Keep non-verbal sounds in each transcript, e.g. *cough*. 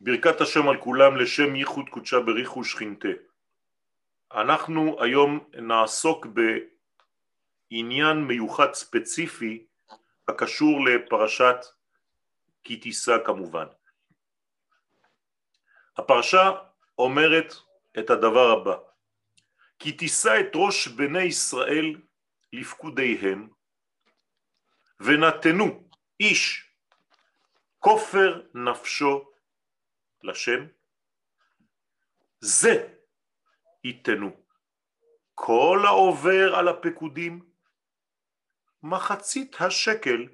ברכת השם על כולם לשם ייחוד קודשה בריחו שכינתה. אנחנו היום נעסוק בעניין מיוחד ספציפי הקשור לפרשת כי תישא כמובן. הפרשה אומרת את הדבר הבא: כי תישא את ראש בני ישראל לפקודיהם ונתנו איש כופר נפשו לשם, זה ייתנו. כל העובר על הפקודים, מחצית השקל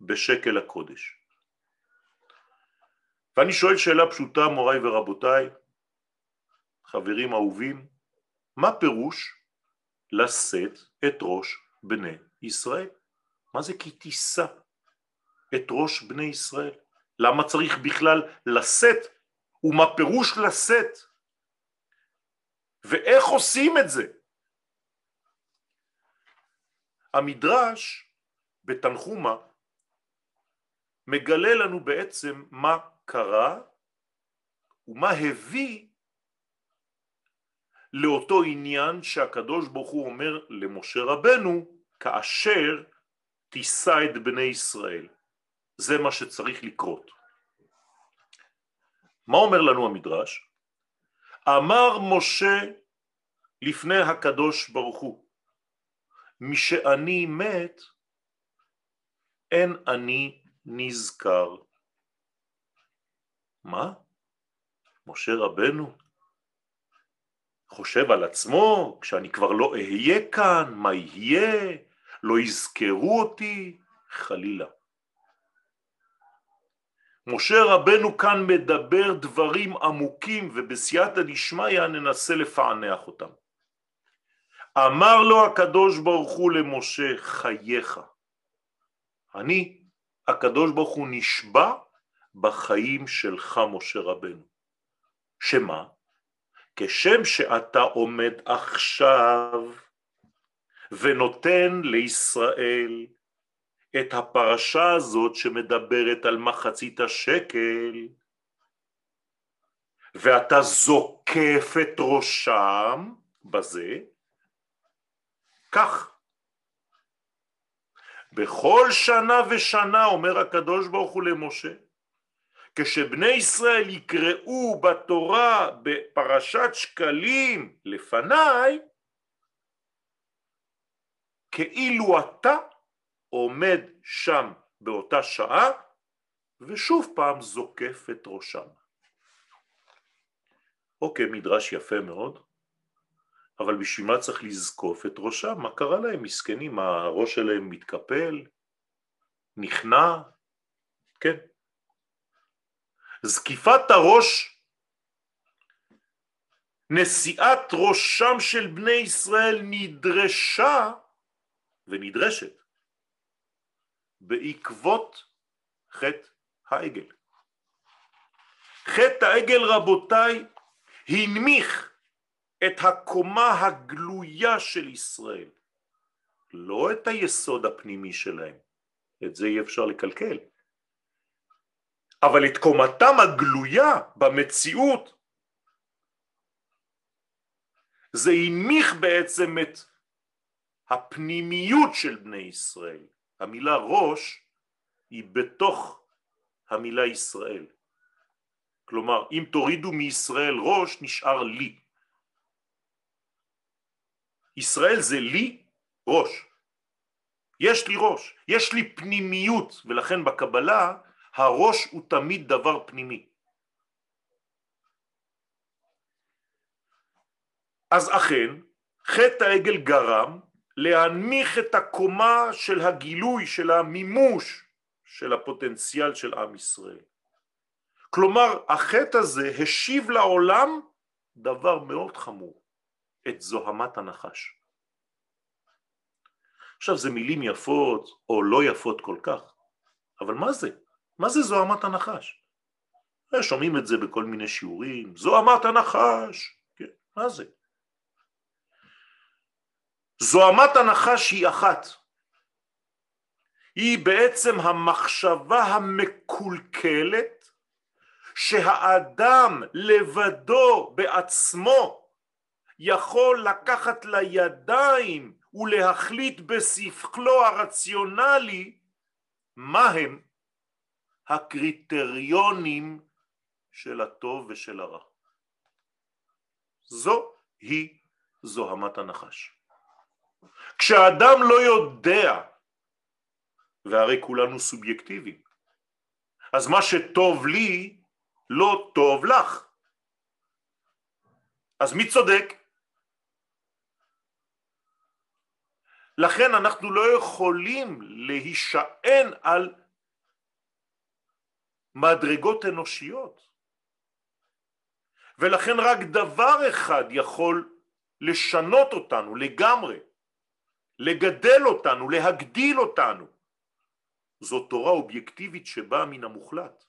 בשקל הקודש. ואני שואל שאלה פשוטה מוריי ורבותיי, חברים אהובים, מה פירוש לשאת את ראש בני ישראל? מה זה כי תישא את ראש בני ישראל? למה צריך בכלל לשאת ומה פירוש לשאת ואיך עושים את זה. המדרש בתנחומה מגלה לנו בעצם מה קרה ומה הביא לאותו עניין שהקדוש ברוך הוא אומר למשה רבנו כאשר תישא את בני ישראל. זה מה שצריך לקרות. מה אומר לנו המדרש? אמר משה לפני הקדוש ברוך הוא, משאני מת אין אני נזכר. מה? משה רבנו חושב על עצמו כשאני כבר לא אהיה כאן, מה יהיה? לא יזכרו אותי? חלילה. משה רבנו כאן מדבר דברים עמוקים ובסייעתא דשמיא ננסה לפענח אותם. אמר לו הקדוש ברוך הוא למשה חייך. אני, הקדוש ברוך הוא נשבע בחיים שלך משה רבנו. שמה? כשם שאתה עומד עכשיו ונותן לישראל את הפרשה הזאת שמדברת על מחצית השקל ואתה זוקף את ראשם בזה, כך. בכל שנה ושנה אומר הקדוש ברוך הוא למשה, כשבני ישראל יקראו בתורה בפרשת שקלים לפניי, כאילו אתה עומד שם באותה שעה ושוב פעם זוקף את ראשם. אוקיי, מדרש יפה מאוד, אבל בשביל מה צריך לזקוף את ראשם? מה קרה להם? מסכנים, הראש שלהם מתקפל? נכנע? כן. זקיפת הראש, נשיאת ראשם של בני ישראל נדרשה ונדרשת בעקבות חטא העגל. חטא העגל רבותיי הנמיך את הקומה הגלויה של ישראל, לא את היסוד הפנימי שלהם, את זה אי אפשר לקלקל, אבל את קומתם הגלויה במציאות זה הנמיך בעצם את הפנימיות של בני ישראל המילה ראש היא בתוך המילה ישראל. כלומר, אם תורידו מישראל ראש, נשאר לי. ישראל זה לי ראש. יש לי ראש, יש לי פנימיות, ולכן בקבלה הראש הוא תמיד דבר פנימי. אז אכן, חטא העגל גרם להנמיך את הקומה של הגילוי, של המימוש של הפוטנציאל של עם ישראל. כלומר, החטא הזה השיב לעולם דבר מאוד חמור, את זוהמת הנחש. עכשיו זה מילים יפות או לא יפות כל כך, אבל מה זה? מה זה זוהמת הנחש? שומעים את זה בכל מיני שיעורים, זוהמת הנחש, כן, מה זה? זוהמת הנחש היא אחת, היא בעצם המחשבה המקולקלת שהאדם לבדו בעצמו יכול לקחת לידיים ולהחליט בשכלו הרציונלי מהם הקריטריונים של הטוב ושל הרע. זו היא זוהמת הנחש. כשאדם לא יודע, והרי כולנו סובייקטיביים, אז מה שטוב לי לא טוב לך. אז מי צודק? לכן אנחנו לא יכולים להישען על מדרגות אנושיות ולכן רק דבר אחד יכול לשנות אותנו לגמרי, לגדל אותנו, להגדיל אותנו זו תורה אובייקטיבית שבאה מן המוחלט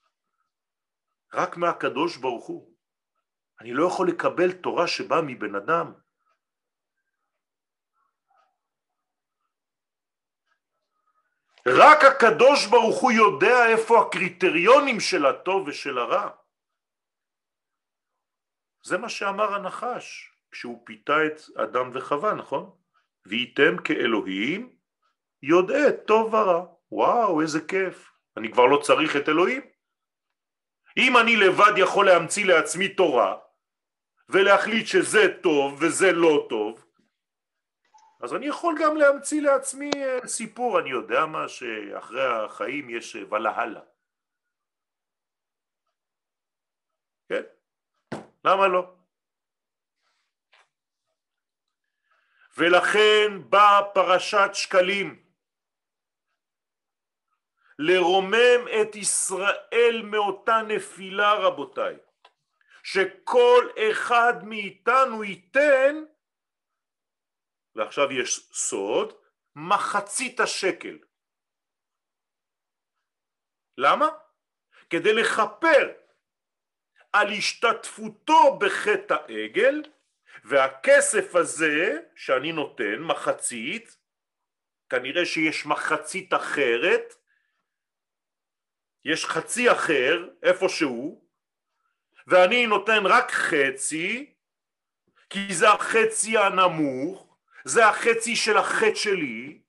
רק מהקדוש ברוך הוא אני לא יכול לקבל תורה שבאה מבן אדם רק הקדוש ברוך הוא יודע איפה הקריטריונים של הטוב ושל הרע. זה מה שאמר הנחש כשהוא פיתה את אדם וחווה, נכון? וייתם כאלוהים יודעי טוב ורע. וואו, איזה כיף. אני כבר לא צריך את אלוהים. אם אני לבד יכול להמציא לעצמי תורה ולהחליט שזה טוב וזה לא טוב, אז אני יכול גם להמציא לעצמי אה, סיפור, אני יודע מה, שאחרי החיים יש אה, ולהלה. כן? למה לא? ולכן באה פרשת שקלים לרומם את ישראל מאותה נפילה רבותיי שכל אחד מאיתנו ייתן ועכשיו יש סוד, מחצית השקל. למה? כדי לכפר על השתתפותו בחטא העגל והכסף הזה שאני נותן, מחצית, כנראה שיש מחצית אחרת, יש חצי אחר איפשהו ואני נותן רק חצי כי זה החצי הנמוך זה החצי של החטא שלי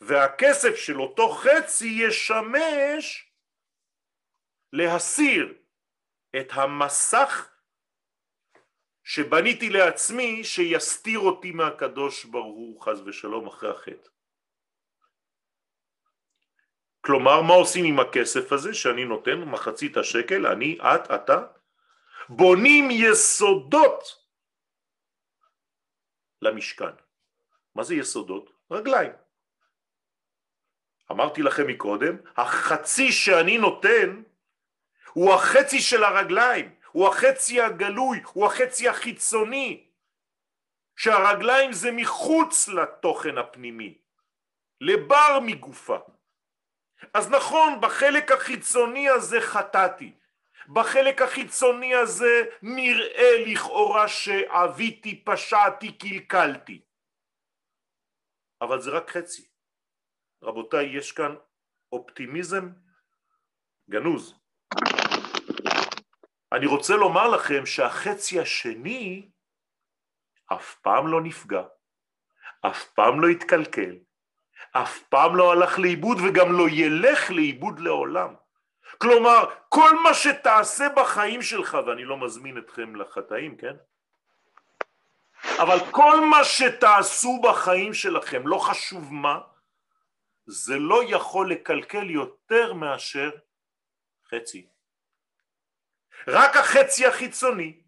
והכסף של אותו חצי ישמש להסיר את המסך שבניתי לעצמי שיסתיר אותי מהקדוש ברוך הוא חס ושלום אחרי החטא. כלומר מה עושים עם הכסף הזה שאני נותן מחצית השקל אני את אתה בונים יסודות למשכן. מה זה יסודות? רגליים. אמרתי לכם מקודם, החצי שאני נותן הוא החצי של הרגליים, הוא החצי הגלוי, הוא החצי החיצוני, שהרגליים זה מחוץ לתוכן הפנימי, לבר מגופה. אז נכון, בחלק החיצוני הזה חטאתי, בחלק החיצוני הזה נראה לכאורה שעוויתי, פשעתי, קלקלתי. אבל זה רק חצי. רבותיי, יש כאן אופטימיזם גנוז. אני רוצה לומר לכם שהחצי השני אף פעם לא נפגע, אף פעם לא התקלקל, אף פעם לא הלך לאיבוד וגם לא ילך לאיבוד לעולם. כלומר, כל מה שתעשה בחיים שלך, ואני לא מזמין אתכם לחטאים, כן? אבל כל מה שתעשו בחיים שלכם, לא חשוב מה, זה לא יכול לקלקל יותר מאשר חצי. רק החצי החיצוני,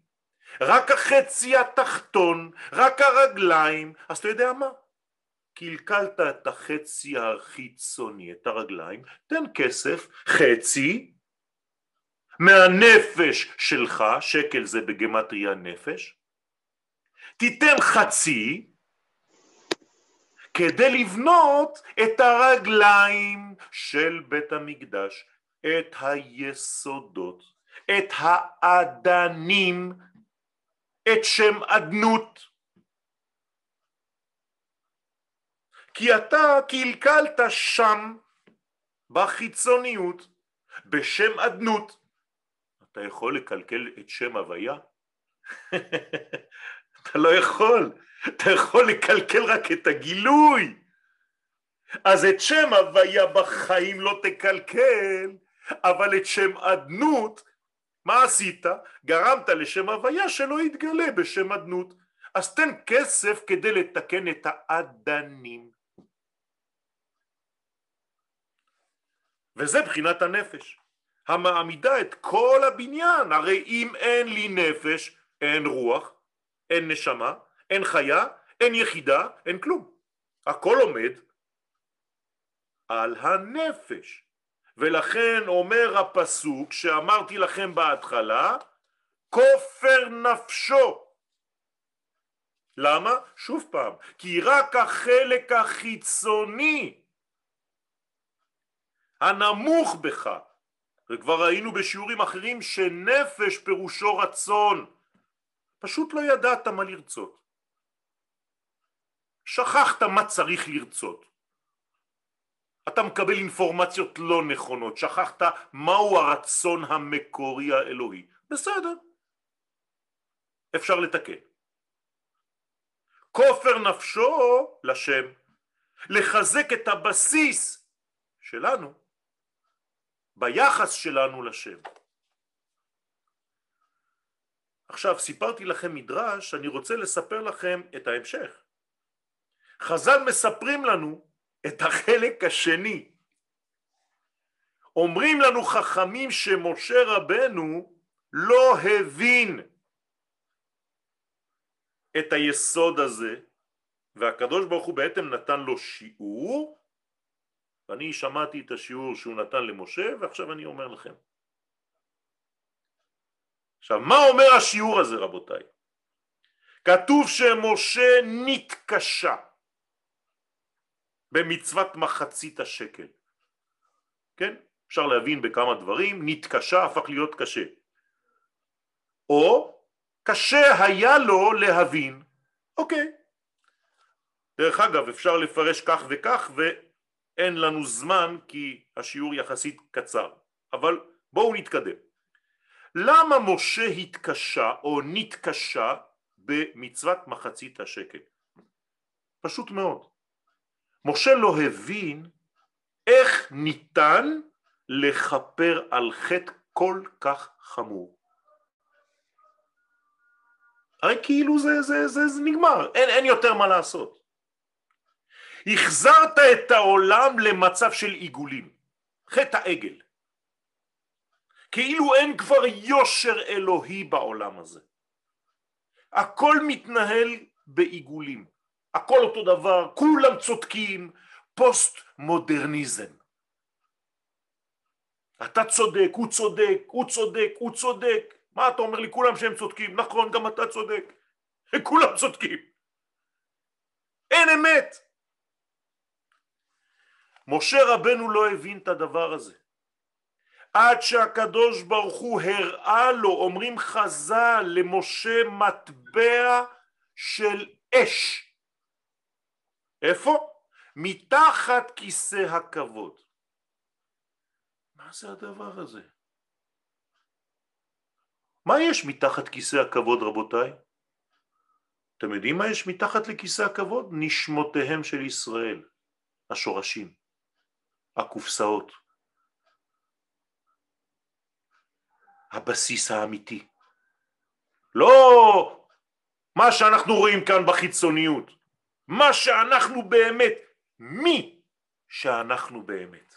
רק החצי התחתון, רק הרגליים, אז אתה יודע מה? קלקלת את החצי החיצוני, את הרגליים, תן כסף, חצי, מהנפש שלך, שקל זה בגמטריה נפש, תיתן חצי כדי לבנות את הרגליים של בית המקדש, את היסודות, את האדנים, את שם אדנות. כי אתה קלקלת שם בחיצוניות בשם אדנות. אתה יכול לקלקל את שם הוויה? *laughs* אתה לא יכול, אתה יכול לקלקל רק את הגילוי. אז את שם הוויה בחיים לא תקלקל, אבל את שם אדנות, מה עשית? גרמת לשם הוויה שלא יתגלה בשם אדנות. אז תן כסף כדי לתקן את האדנים. וזה בחינת הנפש, המעמידה את כל הבניין, הרי אם אין לי נפש, אין רוח, אין נשמה, אין חיה, אין יחידה, אין כלום. הכל עומד על הנפש. ולכן אומר הפסוק שאמרתי לכם בהתחלה, כופר נפשו. למה? שוב פעם, כי רק החלק החיצוני הנמוך בך, וכבר ראינו בשיעורים אחרים שנפש פירושו רצון, פשוט לא ידעת מה לרצות. שכחת מה צריך לרצות. אתה מקבל אינפורמציות לא נכונות, שכחת מהו הרצון המקורי האלוהי. בסדר, אפשר לתקן. כופר נפשו לשם, לחזק את הבסיס שלנו ביחס שלנו לשם. עכשיו סיפרתי לכם מדרש, אני רוצה לספר לכם את ההמשך. חז"ל מספרים לנו את החלק השני. אומרים לנו חכמים שמשה רבנו לא הבין את היסוד הזה והקדוש ברוך הוא בעצם נתן לו שיעור ואני שמעתי את השיעור שהוא נתן למשה ועכשיו אני אומר לכם. עכשיו מה אומר השיעור הזה רבותיי? כתוב שמשה נתקשה במצוות מחצית השקל. כן? אפשר להבין בכמה דברים, נתקשה הפך להיות קשה. או קשה היה לו להבין. אוקיי. דרך אגב אפשר לפרש כך וכך ואין לנו זמן כי השיעור יחסית קצר, אבל בואו נתקדם. למה משה התקשה או נתקשה במצוות מחצית השקל? פשוט מאוד. משה לא הבין איך ניתן לכפר על חטא כל כך חמור. הרי כאילו זה, זה, זה, זה נגמר, אין, אין יותר מה לעשות. החזרת את העולם למצב של עיגולים, חטא העגל. כאילו אין כבר יושר אלוהי בעולם הזה. הכל מתנהל בעיגולים, הכל אותו דבר, כולם צודקים, פוסט מודרניזם. אתה צודק, הוא צודק, הוא צודק, הוא צודק, מה אתה אומר לי כולם שהם צודקים? נכון, גם אתה צודק. *laughs* כולם צודקים. אין אמת. משה רבנו לא הבין את הדבר הזה. עד שהקדוש ברוך הוא הראה לו, אומרים חז"ל, למשה מטבע של אש. איפה? מתחת כיסא הכבוד. מה זה הדבר הזה? מה יש מתחת כיסא הכבוד רבותיי? אתם יודעים מה יש מתחת לכיסא הכבוד? נשמותיהם של ישראל, השורשים, הקופסאות, הבסיס האמיתי. לא מה שאנחנו רואים כאן בחיצוניות, מה שאנחנו באמת, מי שאנחנו באמת.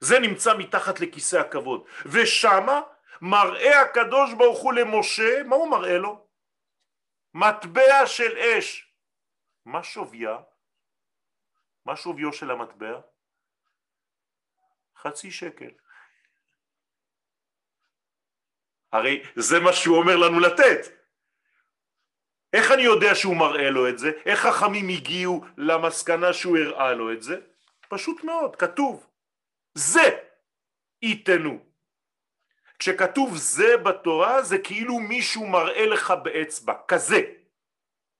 זה נמצא מתחת לכיסא הכבוד, ושמה מראה הקדוש ברוך הוא למשה, מה הוא מראה לו? מטבע של אש. מה שוויה? מה שוויו של המטבע? חצי שקל. הרי זה מה שהוא אומר לנו לתת. איך אני יודע שהוא מראה לו את זה? איך חכמים הגיעו למסקנה שהוא הראה לו את זה? פשוט מאוד, כתוב. זה ייתנו. כשכתוב זה בתורה זה כאילו מישהו מראה לך באצבע, כזה.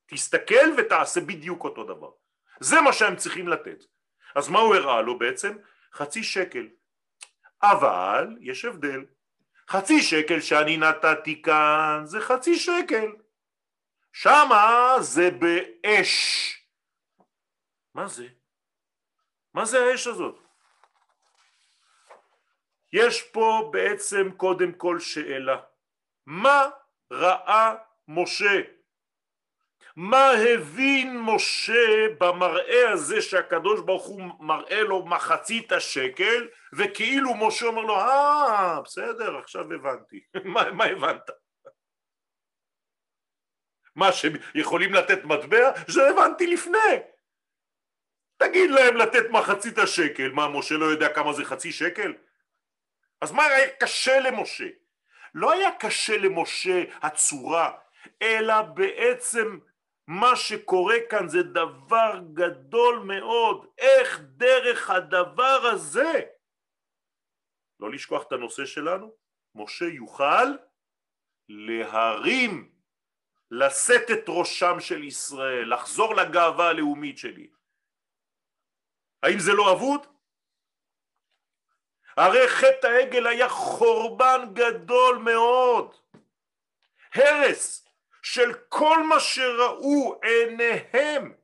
תסתכל ותעשה בדיוק אותו דבר. זה מה שהם צריכים לתת. אז מה הוא הראה לו בעצם? חצי שקל. אבל יש הבדל. חצי שקל שאני נתתי כאן זה חצי שקל. שמה זה באש. מה זה? מה זה האש הזאת? יש פה בעצם קודם כל שאלה. מה ראה משה? מה הבין משה במראה הזה שהקדוש ברוך הוא מראה לו מחצית השקל וכאילו משה אומר לו אה בסדר עכשיו הבנתי *laughs* מה, מה הבנת? מה שהם יכולים לתת מטבע? זה הבנתי לפני תגיד להם לתת מחצית השקל מה משה לא יודע כמה זה חצי שקל? אז מה היה קשה למשה? לא היה קשה למשה הצורה אלא בעצם מה שקורה כאן זה דבר גדול מאוד, איך דרך הדבר הזה, לא לשכוח את הנושא שלנו, משה יוכל להרים, לשאת את ראשם של ישראל, לחזור לגאווה הלאומית שלי. האם זה לא אבוד? הרי חטא העגל היה חורבן גדול מאוד, הרס, של כל מה שראו עיניהם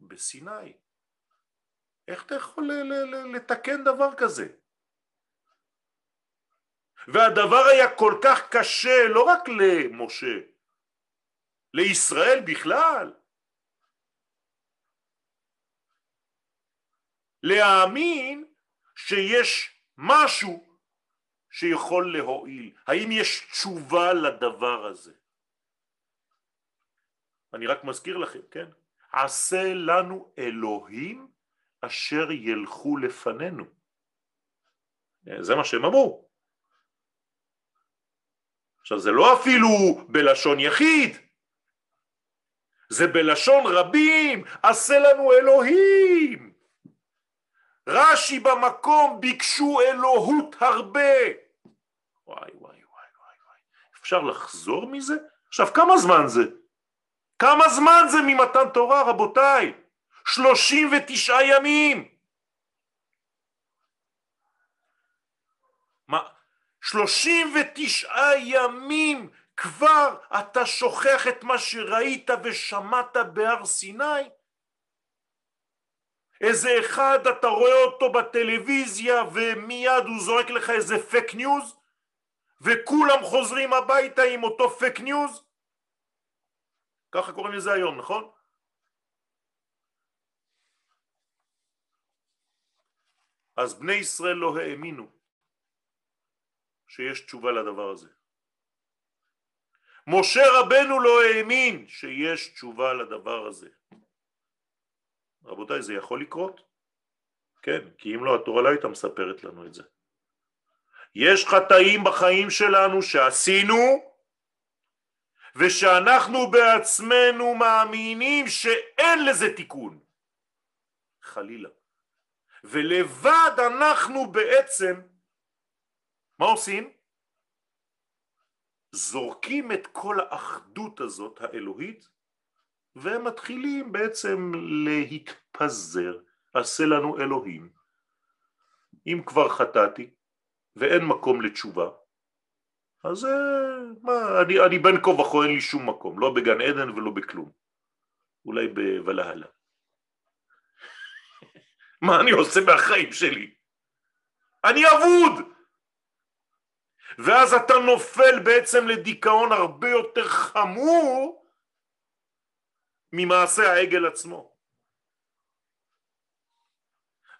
בסיני. איך אתה יכול לתקן דבר כזה? והדבר היה כל כך קשה לא רק למשה, לישראל בכלל. להאמין שיש משהו שיכול להועיל. האם יש תשובה לדבר הזה? אני רק מזכיר לכם, כן? עשה לנו אלוהים אשר ילכו לפנינו. זה מה שהם אמרו. עכשיו זה לא אפילו בלשון יחיד, זה בלשון רבים, עשה לנו אלוהים. רש"י במקום ביקשו אלוהות הרבה. וואי וואי וואי וואי, אפשר לחזור מזה? עכשיו כמה זמן זה? כמה זמן זה ממתן תורה רבותיי? שלושים ותשעה ימים מה? שלושים ותשעה ימים כבר אתה שוכח את מה שראית ושמעת בהר סיני? איזה אחד אתה רואה אותו בטלוויזיה ומיד הוא זורק לך איזה fake news וכולם חוזרים הביתה עם אותו fake news ככה קוראים לזה היום, נכון? אז בני ישראל לא האמינו שיש תשובה לדבר הזה. משה רבנו לא האמין שיש תשובה לדבר הזה. רבותיי, זה יכול לקרות? כן, כי אם לא התורה לא הייתה מספרת לנו את זה. יש חטאים בחיים שלנו שעשינו ושאנחנו בעצמנו מאמינים שאין לזה תיקון חלילה ולבד אנחנו בעצם מה עושים? זורקים את כל האחדות הזאת האלוהית והם מתחילים בעצם להתפזר עשה לנו אלוהים אם כבר חטאתי ואין מקום לתשובה אז אה, מה, אני, אני בין כה וכה אין לי שום מקום, לא בגן עדן ולא בכלום, אולי בוולהלה. *laughs* מה אני עושה מהחיים שלי? אני אבוד! ואז אתה נופל בעצם לדיכאון הרבה יותר חמור ממעשה העגל עצמו.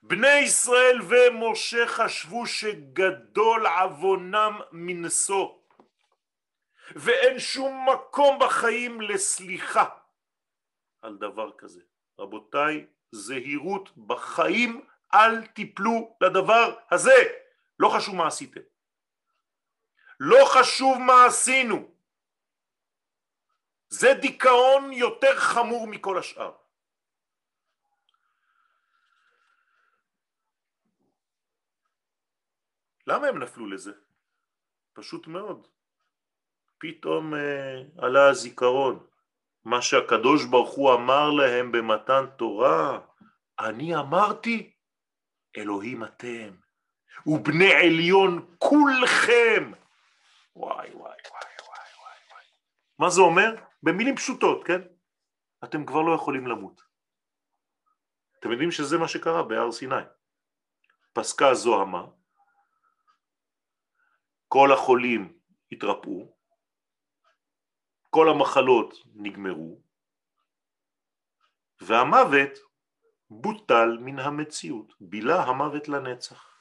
בני ישראל ומשה חשבו שגדול עוונם מנשוא ואין שום מקום בחיים לסליחה על דבר כזה. רבותיי, זהירות בחיים, אל תיפלו לדבר הזה. לא חשוב מה עשיתם. לא חשוב מה עשינו. זה דיכאון יותר חמור מכל השאר. למה הם נפלו לזה? פשוט מאוד. פתאום אה, עלה הזיכרון, מה שהקדוש ברוך הוא אמר להם במתן תורה, אני אמרתי, אלוהים אתם, ובני עליון כולכם. וואי וואי וואי וואי וואי. מה זה אומר? במילים פשוטות, כן? אתם כבר לא יכולים למות. אתם יודעים שזה מה שקרה בהר סיני. פסקה זוהמה, כל החולים התרפאו, כל המחלות נגמרו, והמוות בוטל מן המציאות, בילע המוות לנצח.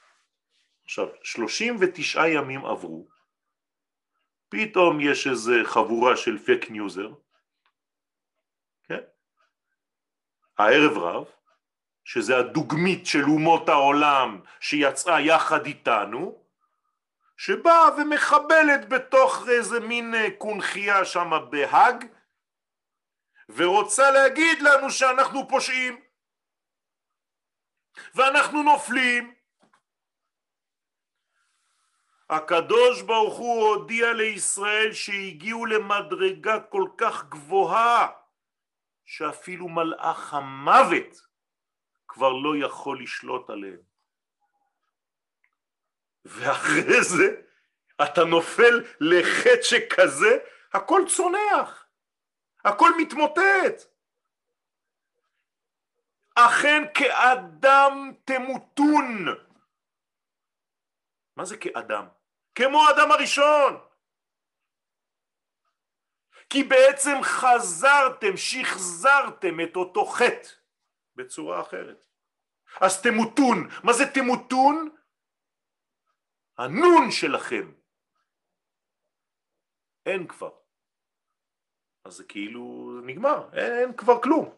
עכשיו, 39 ימים עברו, פתאום יש איזה חבורה של fake newser, כן? הערב רב, שזה הדוגמית של אומות העולם שיצאה יחד איתנו, שבאה ומחבלת בתוך איזה מין אה, קונכייה שם בהאג, ורוצה להגיד לנו שאנחנו פושעים, ואנחנו נופלים. הקדוש ברוך הוא הודיע לישראל שהגיעו למדרגה כל כך גבוהה שאפילו מלאך המוות כבר לא יכול לשלוט עליהם. ואחרי זה אתה נופל לחטא שכזה, הכל צונח, הכל מתמוטט. אכן כאדם תמותון. מה זה כאדם? כמו האדם הראשון. כי בעצם חזרתם, שחזרתם את אותו חטא בצורה אחרת. אז תמותון, מה זה תמותון? הנון שלכם. אין כבר. אז זה כאילו נגמר, אין, אין כבר כלום.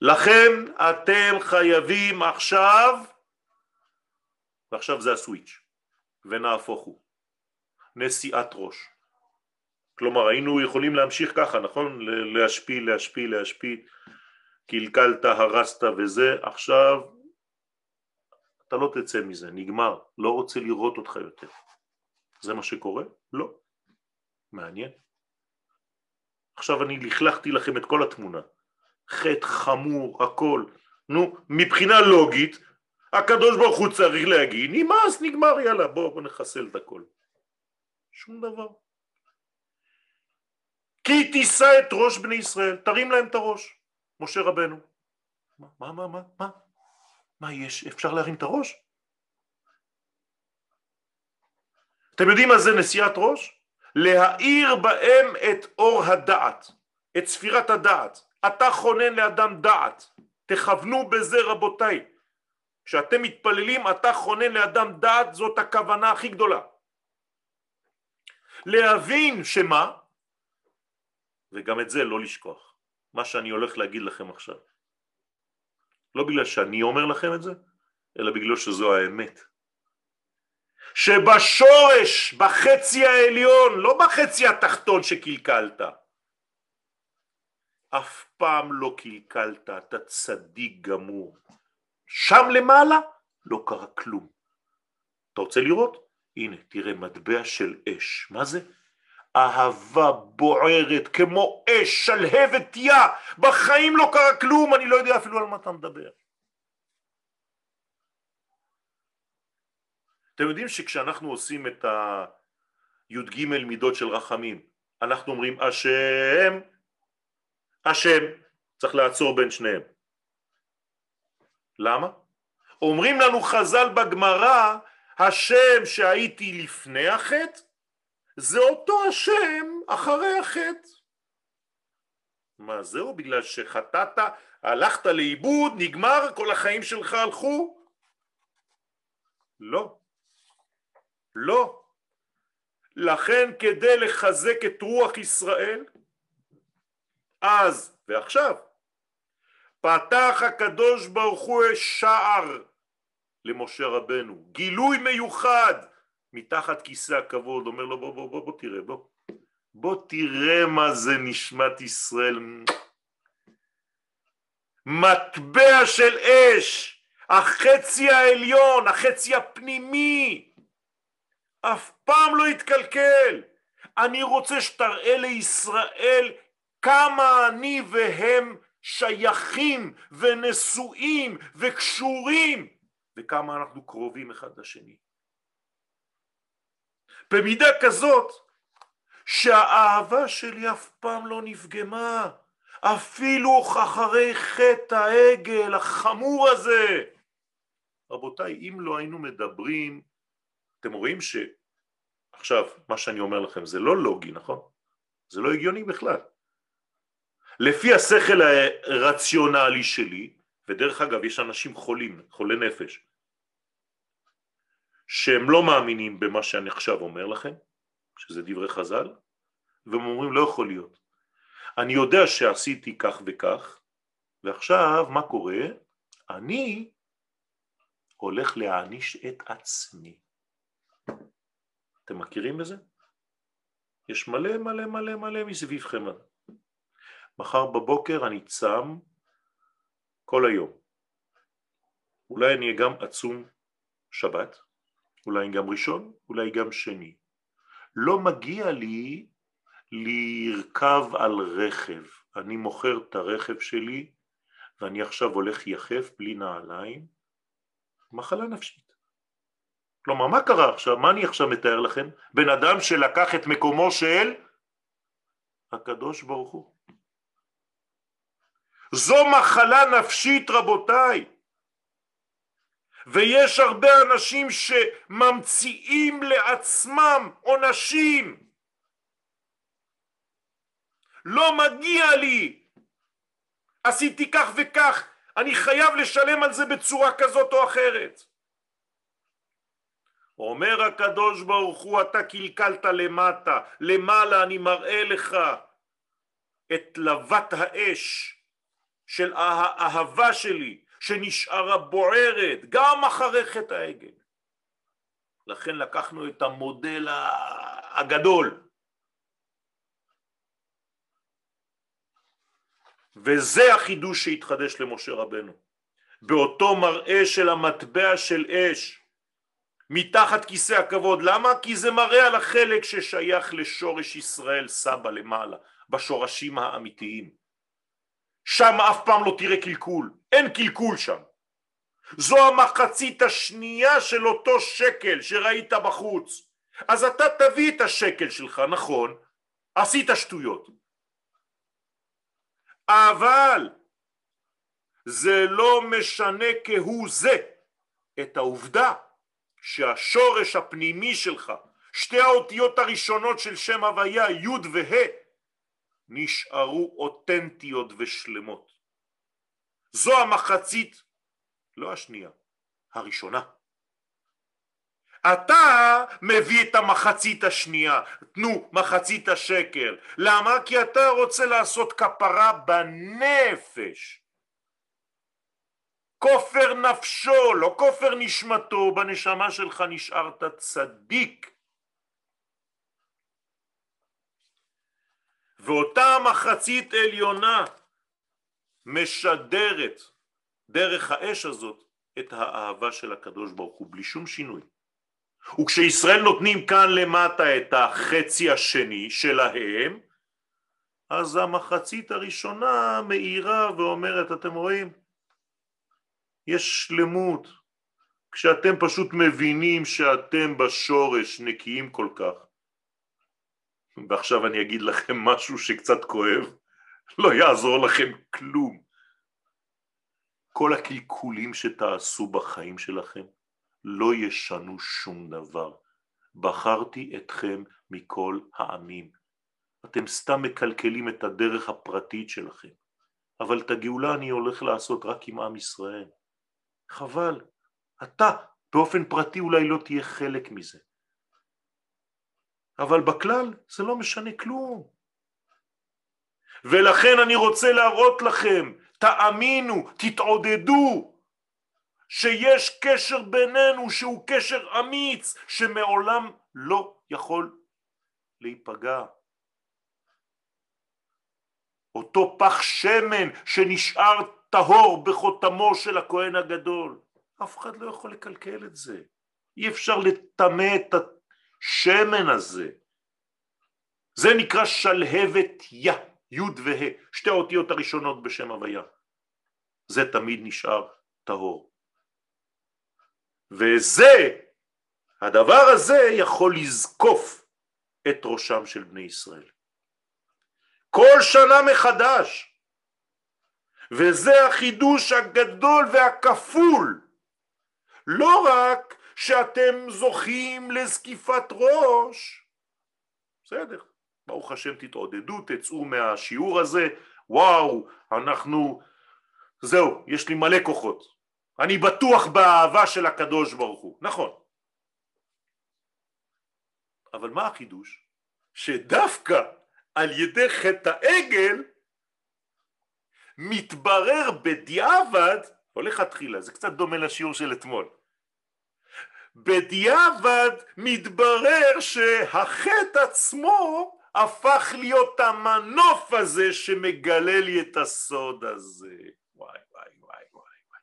לכן אתם חייבים עכשיו, ועכשיו זה הסוויץ', ונהפוך הוא, נשיאת ראש. כלומר היינו יכולים להמשיך ככה, נכון? להשפיל, להשפיל, להשפיל, קלקלת, הרסת וזה, עכשיו אתה לא תצא מזה, נגמר, לא רוצה לראות אותך יותר. זה מה שקורה? לא. מעניין. עכשיו אני לכלכתי לכם את כל התמונה. חטא חמור, הכל. נו, מבחינה לוגית, הקדוש ברוך הוא צריך להגיד, נמאס, נגמר, יאללה, בואו בוא נחסל את הכל. שום דבר. כי תישא את ראש בני ישראל, תרים להם את הראש, משה רבנו. מה, מה, מה, מה, מה? מה יש? אפשר להרים את הראש? אתם יודעים מה זה נשיאת ראש? להאיר בהם את אור הדעת, את ספירת הדעת. אתה חונן לאדם דעת, תכוונו בזה רבותיי. כשאתם מתפללים אתה חונן לאדם דעת, זאת הכוונה הכי גדולה. להבין שמה? וגם את זה לא לשכוח, מה שאני הולך להגיד לכם עכשיו. לא בגלל שאני אומר לכם את זה, אלא בגלל שזו האמת. שבשורש, בחצי העליון, לא בחצי התחתון שקלקלת, אף פעם לא קלקלת, אתה צדיק גמור. שם למעלה לא קרה כלום. אתה רוצה לראות? הנה, תראה, מטבע של אש. מה זה? אהבה בוערת כמו אש שלהבת יא, בחיים לא קרה כלום, אני לא יודע אפילו על מה אתה מדבר. אתם יודעים שכשאנחנו עושים את הי"ג מידות של רחמים, אנחנו אומרים השם, השם, צריך לעצור בין שניהם. למה? אומרים לנו חז"ל בגמרא, השם שהייתי לפני החטא זה אותו השם אחרי החטא. מה זהו? בגלל שחטאת, הלכת לאיבוד, נגמר, כל החיים שלך הלכו? לא. לא. לכן כדי לחזק את רוח ישראל, אז ועכשיו, פתח הקדוש ברוך הוא שער למשה רבנו, גילוי מיוחד מתחת כיסא הכבוד, אומר לו בוא בוא בוא בוא תראה בוא. בוא תראה מה זה נשמת ישראל. מטבע של אש החצי העליון, החצי הפנימי אף פעם לא יתקלקל אני רוצה שתראה לישראל כמה אני והם שייכים ונשואים וקשורים וכמה אנחנו קרובים אחד לשני. במידה כזאת שהאהבה שלי אף פעם לא נפגמה, אפילו אחרי חטא העגל החמור הזה. רבותיי, אם לא היינו מדברים, אתם רואים שעכשיו מה שאני אומר לכם זה לא לוגי, נכון? זה לא הגיוני בכלל. לפי השכל הרציונלי שלי, ודרך אגב יש אנשים חולים, חולי נפש, שהם לא מאמינים במה שאני עכשיו אומר לכם, שזה דברי חז"ל, והם אומרים לא יכול להיות. אני יודע שעשיתי כך וכך, ועכשיו מה קורה? אני הולך להעניש את עצמי. אתם מכירים בזה? יש מלא מלא מלא מלא מסביבכם. מחר בבוקר אני צם כל היום. אולי אני גם עצום שבת, אולי גם ראשון, אולי גם שני. לא מגיע לי לרכב על רכב. אני מוכר את הרכב שלי ואני עכשיו הולך יחף בלי נעליים. מחלה נפשית. כלומר, מה קרה עכשיו? מה אני עכשיו מתאר לכם? בן אדם שלקח את מקומו של הקדוש ברוך הוא. זו מחלה נפשית רבותיי. ויש הרבה אנשים שממציאים לעצמם עונשים. לא מגיע לי, עשיתי כך וכך, אני חייב לשלם על זה בצורה כזאת או אחרת. אומר הקדוש ברוך הוא אתה קלקלת למטה, למעלה אני מראה לך את לבת האש של האהבה שלי שנשארה בוערת גם אחרי חטא העגל. לכן לקחנו את המודל הגדול. וזה החידוש שהתחדש למשה רבנו. באותו מראה של המטבע של אש מתחת כיסא הכבוד. למה? כי זה מראה על החלק ששייך לשורש ישראל סבא למעלה, בשורשים האמיתיים. שם אף פעם לא תראה קלקול, אין קלקול שם. זו המחצית השנייה של אותו שקל שראית בחוץ. אז אתה תביא את השקל שלך, נכון, עשית שטויות. אבל זה לא משנה כהוא זה את העובדה שהשורש הפנימי שלך, שתי האותיות הראשונות של שם הוויה, י' וה', נשארו אותנטיות ושלמות. זו המחצית, לא השנייה, הראשונה. אתה מביא את המחצית השנייה, תנו מחצית השקל. למה? כי אתה רוצה לעשות כפרה בנפש. כופר נפשו, לא כופר נשמתו, בנשמה שלך נשארת צדיק. ואותה מחצית עליונה משדרת דרך האש הזאת את האהבה של הקדוש ברוך הוא בלי שום שינוי. וכשישראל נותנים כאן למטה את החצי השני שלהם, אז המחצית הראשונה מאירה ואומרת, אתם רואים, יש שלמות. כשאתם פשוט מבינים שאתם בשורש נקיים כל כך, ועכשיו אני אגיד לכם משהו שקצת כואב, לא יעזור לכם כלום. כל הקלקולים שתעשו בחיים שלכם לא ישנו שום דבר. בחרתי אתכם מכל העמים. אתם סתם מקלקלים את הדרך הפרטית שלכם. אבל את הגאולה אני הולך לעשות רק עם עם ישראל. חבל. אתה באופן פרטי אולי לא תהיה חלק מזה. אבל בכלל זה לא משנה כלום. ולכן אני רוצה להראות לכם, תאמינו, תתעודדו, שיש קשר בינינו שהוא קשר אמיץ, שמעולם לא יכול להיפגע. אותו פח שמן שנשאר טהור בחותמו של הכהן הגדול, אף אחד לא יכול לקלקל את זה. אי אפשר לטמא את השמן הזה. זה נקרא שלהבת יה. י' וה', שתי האותיות הראשונות בשם הוויה. זה תמיד נשאר טהור. וזה, הדבר הזה יכול לזקוף את ראשם של בני ישראל. כל שנה מחדש. וזה החידוש הגדול והכפול. לא רק שאתם זוכים לזקיפת ראש, בסדר, ברוך השם תתעודדו, תצאו מהשיעור הזה, וואו, אנחנו, זהו, יש לי מלא כוחות, אני בטוח באהבה של הקדוש ברוך הוא, נכון. אבל מה החידוש? שדווקא על ידי חטא העגל מתברר בדיעבד, לא לכתחילה, זה קצת דומה לשיעור של אתמול, בדיעבד מתברר שהחטא עצמו הפך להיות המנוף הזה שמגלה לי את הסוד הזה. וואי וואי וואי וואי וואי.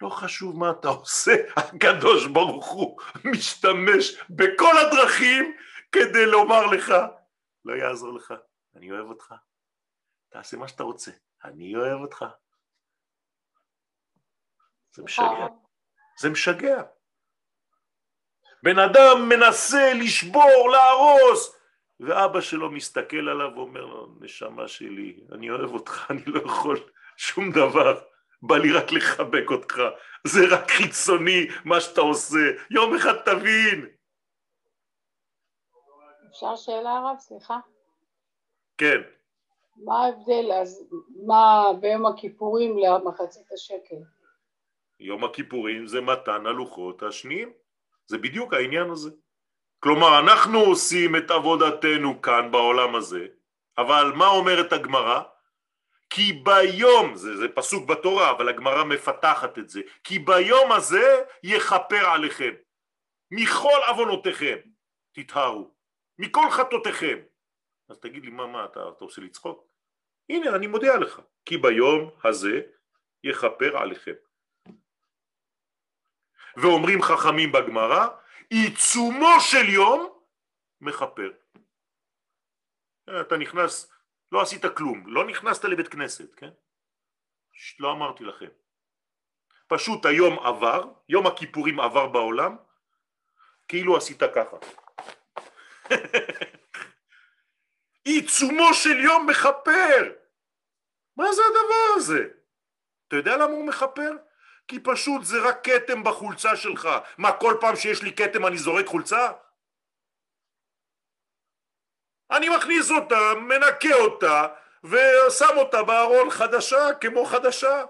לא חשוב מה אתה עושה, הקדוש ברוך הוא משתמש בכל הדרכים כדי לומר לך, לא יעזור לך, אני אוהב אותך, תעשה מה שאתה רוצה, אני אוהב אותך. זה משגע, זה משגע. בן אדם מנסה לשבור, להרוס, ואבא שלו מסתכל עליו ואומר לו, נשמה שלי, אני אוהב אותך, אני לא יכול שום דבר, בא לי רק לחבק אותך, זה רק חיצוני מה שאתה עושה, יום אחד תבין. אפשר שאלה הרב, סליחה? כן. מה ההבדל, אז מה ביום הכיפורים למחצית השקל? יום הכיפורים זה מתן הלוחות השניים. זה בדיוק העניין הזה. כלומר, אנחנו עושים את עבודתנו כאן בעולם הזה, אבל מה אומרת הגמרא? כי ביום, זה, זה פסוק בתורה, אבל הגמרא מפתחת את זה, כי ביום הזה יכפר עליכם, מכל עוונותיכם תטהרו, מכל חטאותיכם. אז תגיד לי, מה, מה, אתה, אתה עושה לי צחוק? הנה, אני מודיע לך, כי ביום הזה יכפר עליכם. ואומרים חכמים בגמרא, עיצומו של יום מכפר. אתה נכנס, לא עשית כלום, לא נכנסת לבית כנסת, כן? לא אמרתי לכם. פשוט היום עבר, יום הכיפורים עבר בעולם, כאילו עשית ככה. *laughs* עיצומו של יום מכפר! מה זה הדבר הזה? אתה יודע למה הוא מכפר? כי פשוט זה רק כתם בחולצה שלך. מה, כל פעם שיש לי כתם אני זורק חולצה? אני מכניס אותה, מנקה אותה, ושם אותה בארון חדשה כמו חדשה.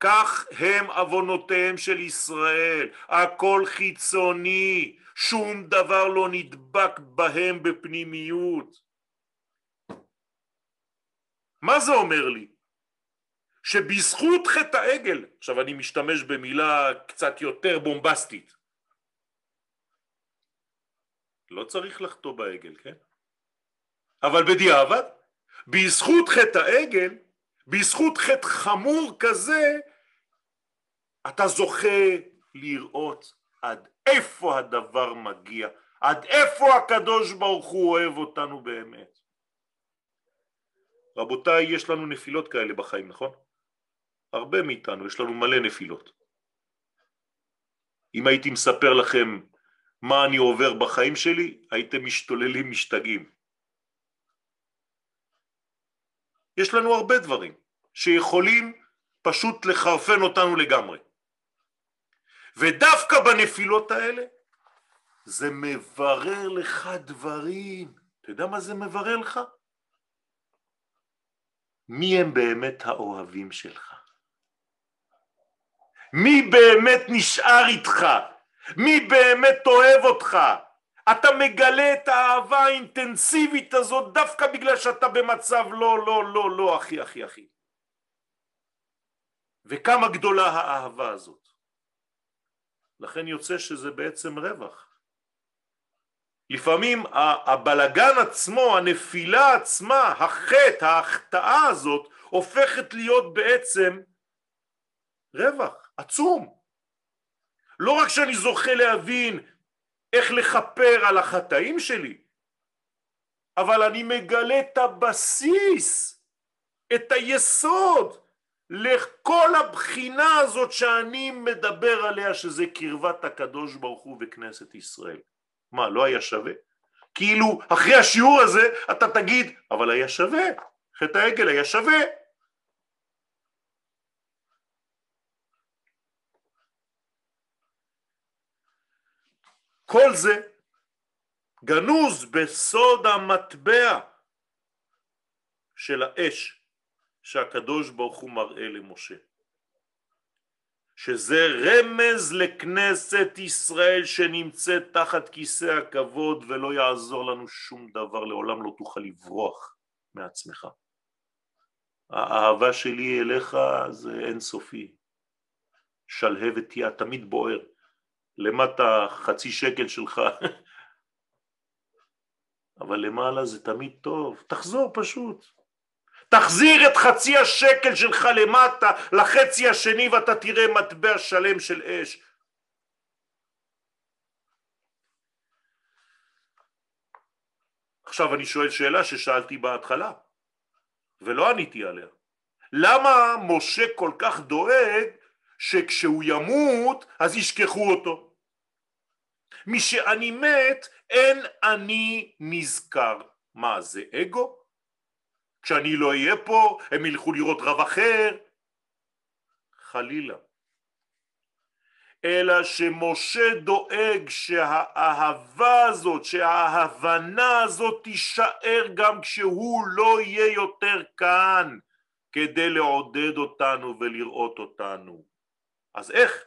כך הם עוונותיהם של ישראל, הכל חיצוני, שום דבר לא נדבק בהם בפנימיות. מה זה אומר לי? שבזכות חטא העגל, עכשיו אני משתמש במילה קצת יותר בומבסטית, לא צריך לחטוא בעגל, כן? אבל בדיעבד, בזכות חטא העגל, בזכות חטא חמור כזה, אתה זוכה לראות עד איפה הדבר מגיע, עד איפה הקדוש ברוך הוא אוהב אותנו באמת. רבותיי, יש לנו נפילות כאלה בחיים, נכון? הרבה מאיתנו, יש לנו מלא נפילות. אם הייתי מספר לכם מה אני עובר בחיים שלי, הייתם משתוללים משתגעים. יש לנו הרבה דברים שיכולים פשוט לחרפן אותנו לגמרי. ודווקא בנפילות האלה זה מברר לך דברים. אתה יודע מה זה מברר לך? מי הם באמת האוהבים שלך? מי באמת נשאר איתך? מי באמת אוהב אותך? אתה מגלה את האהבה האינטנסיבית הזאת דווקא בגלל שאתה במצב לא, לא, לא, לא, אחי, אחי, אחי. וכמה גדולה האהבה הזאת. לכן יוצא שזה בעצם רווח. לפעמים הבלגן עצמו, הנפילה עצמה, החטא, ההחטאה הזאת, הופכת להיות בעצם רווח. עצום. לא רק שאני זוכה להבין איך לכפר על החטאים שלי, אבל אני מגלה את הבסיס, את היסוד לכל הבחינה הזאת שאני מדבר עליה שזה קרבת הקדוש ברוך הוא וכנסת ישראל. מה, לא היה שווה? כאילו אחרי השיעור הזה אתה תגיד, אבל היה שווה, חטא העגל היה שווה. כל זה גנוז בסוד המטבע של האש שהקדוש ברוך הוא מראה למשה שזה רמז לכנסת ישראל שנמצאת תחת כיסא הכבוד ולא יעזור לנו שום דבר, לעולם לא תוכל לברוח מעצמך. האהבה שלי אליך זה אינסופי, שלהבת תהיה תמיד בוער, למטה חצי שקל שלך *laughs* אבל למעלה זה תמיד טוב, תחזור פשוט. תחזיר את חצי השקל שלך למטה לחצי השני ואתה תראה מטבע שלם של אש. עכשיו אני שואל שאלה ששאלתי בהתחלה ולא עניתי עליה. למה משה כל כך דואג שכשהוא ימות אז ישכחו אותו? משאני מת אין אני נזכר. מה זה אגו? כשאני לא אהיה פה הם ילכו לראות רב אחר? חלילה. אלא שמשה דואג שהאהבה הזאת, שההבנה הזאת תישאר גם כשהוא לא יהיה יותר כאן כדי לעודד אותנו ולראות אותנו. אז איך?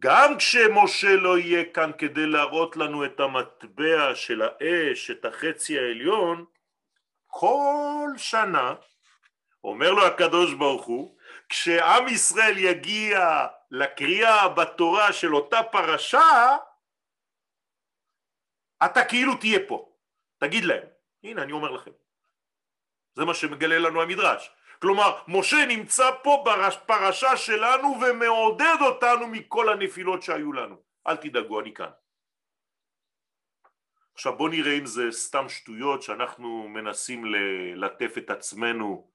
גם כשמשה לא יהיה כאן כדי להראות לנו את המטבע של האש, את החצי העליון, כל שנה, אומר לו הקדוש ברוך הוא, כשעם ישראל יגיע לקריאה בתורה של אותה פרשה, אתה כאילו תהיה פה, תגיד להם, הנה אני אומר לכם, זה מה שמגלה לנו המדרש, כלומר משה נמצא פה בפרשה שלנו ומעודד אותנו מכל הנפילות שהיו לנו. אל תדאגו אני כאן. עכשיו בוא נראה אם זה סתם שטויות שאנחנו מנסים ללטף את עצמנו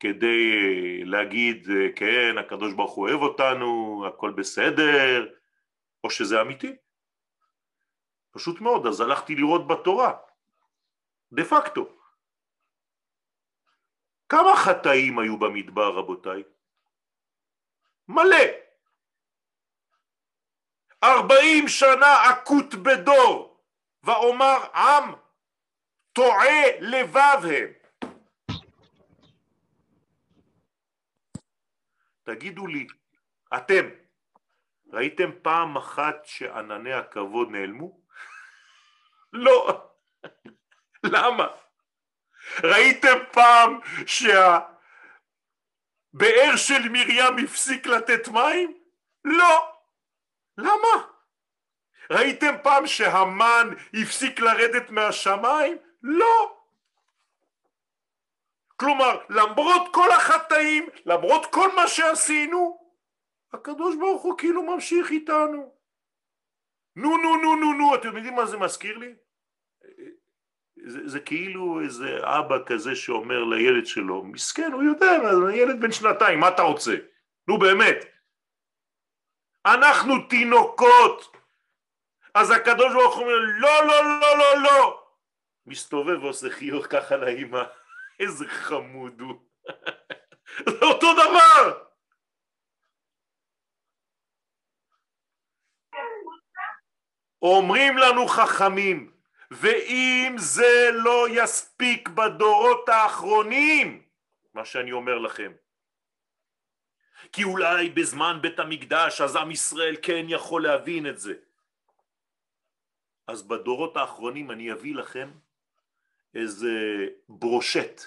כדי להגיד כן הקדוש ברוך הוא אוהב אותנו הכל בסדר או שזה אמיתי? פשוט מאוד אז הלכתי לראות בתורה. דה פקטו כמה חטאים היו במדבר רבותיי? מלא. ארבעים שנה עקות בדור ואומר עם טועה לבב הם. תגידו לי, אתם ראיתם פעם אחת שענני הכבוד נעלמו? *laughs* לא. למה? ראיתם פעם שהבאר של מרים הפסיק לתת מים? לא. למה? ראיתם פעם שהמן הפסיק לרדת מהשמיים? לא. כלומר, למרות כל החטאים, למרות כל מה שעשינו, הקדוש ברוך הוא כאילו ממשיך איתנו. נו נו נו נו נו, אתם יודעים מה זה מזכיר לי? זה, זה כאילו איזה אבא כזה שאומר לילד שלו, מסכן, הוא יודע, ילד בן שנתיים, מה אתה רוצה? נו באמת. אנחנו תינוקות. אז הקדוש ברוך הוא אומר, לא, לא, לא, לא, לא. מסתובב ועושה חיוך ככה לאימא, *laughs* איזה חמוד הוא. *laughs* זה אותו דבר. אומרים לנו חכמים, ואם זה לא יספיק בדורות האחרונים, מה שאני אומר לכם, כי אולי בזמן בית המקדש אז עם ישראל כן יכול להבין את זה. אז בדורות האחרונים אני אביא לכם איזה ברושט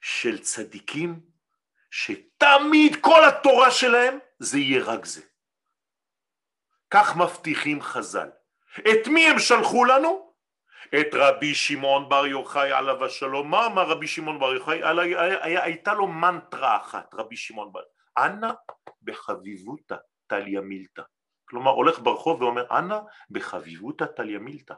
של צדיקים שתמיד כל התורה שלהם זה יהיה רק זה. כך מבטיחים חז"ל. את מי הם שלחו לנו? את רבי שמעון בר יוחאי עליו השלום. מה אמר רבי שמעון בר יוחאי? הייתה לו מנטרה אחת, רבי שמעון בר אנא בחביבותא טליה מילתא. כלומר הולך ברחוב ואומר אנא בחביבותא טליה מילתא.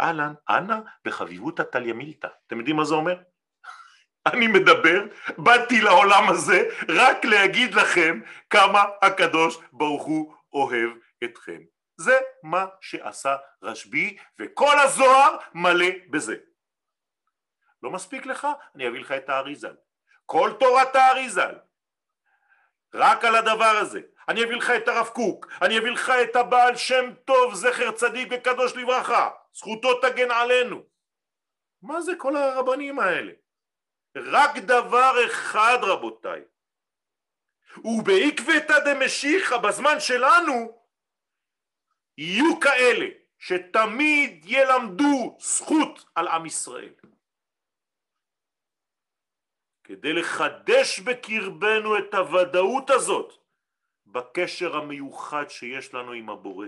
אהלן, אנא בחביבות התליה מילתא. אתם יודעים מה זה אומר? *laughs* אני מדבר, באתי לעולם הזה רק להגיד לכם כמה הקדוש ברוך הוא אוהב אתכם. זה מה שעשה רשב"י, וכל הזוהר מלא בזה. לא מספיק לך? אני אביא לך את האריזל. כל תורת האריזל. רק על הדבר הזה. אני אביא לך את הרב קוק, אני אביא לך את הבעל שם טוב, זכר צדיק וקדוש לברכה. זכותו תגן עלינו. מה זה כל הרבנים האלה? רק דבר אחד רבותיי, ובעקבתא דמשיחא בזמן שלנו יהיו כאלה שתמיד ילמדו זכות על עם ישראל כדי לחדש בקרבנו את הוודאות הזאת בקשר המיוחד שיש לנו עם הבורא.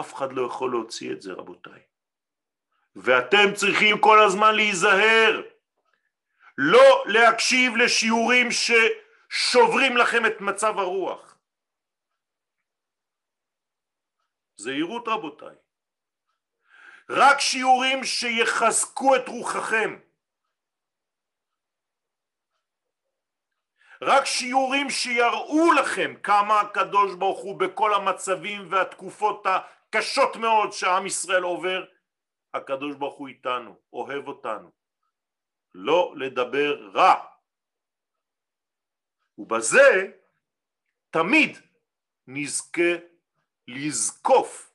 אף אחד לא יכול להוציא את זה רבותיי. ואתם צריכים כל הזמן להיזהר, לא להקשיב לשיעורים ששוברים לכם את מצב הרוח. זהירות רבותיי. רק שיעורים שיחזקו את רוחכם. רק שיעורים שיראו לכם כמה הקדוש ברוך הוא בכל המצבים והתקופות הקשות מאוד שעם ישראל עובר, הקדוש ברוך הוא איתנו, אוהב אותנו. לא לדבר רע. ובזה תמיד נזכה לזקוף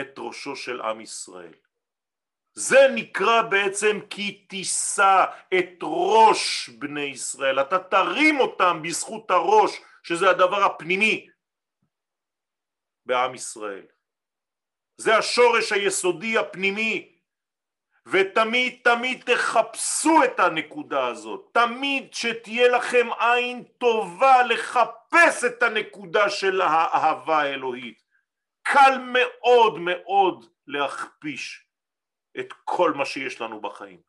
את ראשו של עם ישראל. זה נקרא בעצם כי תישא את ראש בני ישראל, אתה תרים אותם בזכות הראש שזה הדבר הפנימי בעם ישראל. זה השורש היסודי הפנימי ותמיד תמיד תחפשו את הנקודה הזאת, תמיד שתהיה לכם עין טובה לחפש את הנקודה של האהבה האלוהית. קל מאוד מאוד להכפיש את כל מה שיש לנו בחיים.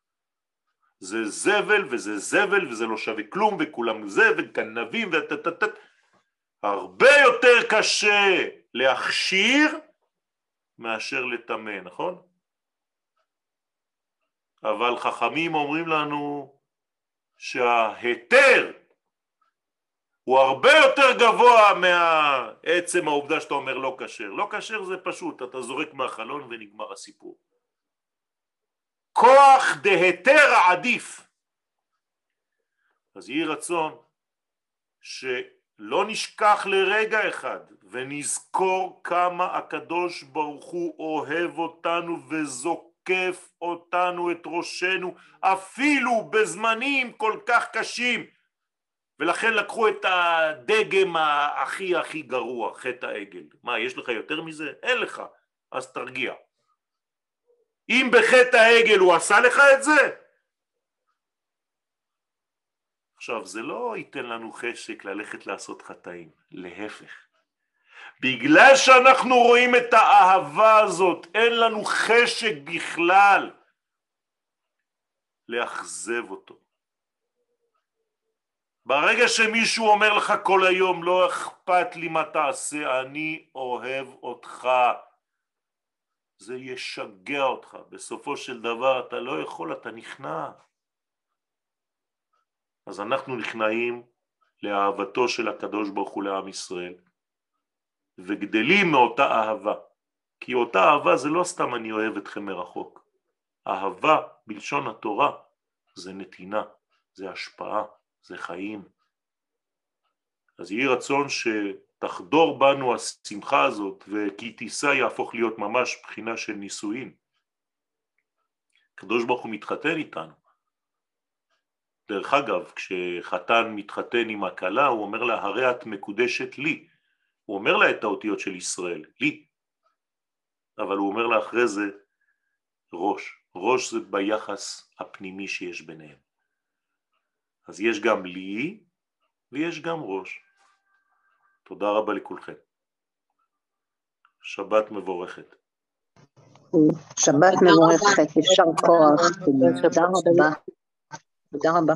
זה זבל וזה זבל וזה לא שווה כלום וכולם זה וגנבים וטטטט. הרבה יותר קשה להכשיר מאשר לטמא, נכון? אבל חכמים אומרים לנו שההיתר הוא הרבה יותר גבוה מעצם העובדה שאתה אומר לא כשר. לא כשר זה פשוט, אתה זורק מהחלון ונגמר הסיפור. כוח דהיתר עדיף. אז יהי רצון שלא נשכח לרגע אחד ונזכור כמה הקדוש ברוך הוא אוהב אותנו וזוקף אותנו את ראשנו אפילו בזמנים כל כך קשים ולכן לקחו את הדגם הכי הכי גרוע, חטא העגל. מה, יש לך יותר מזה? אין לך, אז תרגיע. אם בחטא העגל הוא עשה לך את זה, עכשיו זה לא ייתן לנו חשק ללכת לעשות חטאים, להפך. בגלל שאנחנו רואים את האהבה הזאת, אין לנו חשק בכלל לאכזב אותו. ברגע שמישהו אומר לך כל היום לא אכפת לי מה תעשה, אני אוהב אותך, זה ישגע אותך, בסופו של דבר אתה לא יכול, אתה נכנע. אז אנחנו נכנעים לאהבתו של הקדוש ברוך הוא לעם ישראל, וגדלים מאותה אהבה, כי אותה אהבה זה לא סתם אני אוהב אתכם מרחוק, אהבה בלשון התורה זה נתינה, זה השפעה, זה חיים. אז יהי רצון שתחדור בנו השמחה הזאת וכי תישא יהפוך להיות ממש בחינה של נישואין. הקדוש ברוך הוא מתחתן איתנו. דרך אגב, כשחתן מתחתן עם הכלה, הוא אומר לה, הרי את מקודשת לי. הוא אומר לה את האותיות של ישראל, לי. אבל הוא אומר לה אחרי זה, ראש. ראש זה ביחס הפנימי שיש ביניהם. אז יש גם לי ויש גם ראש. תודה רבה לכולכם. שבת מבורכת. שבת מבורכת, יישר כוח, תודה רבה. תודה רבה.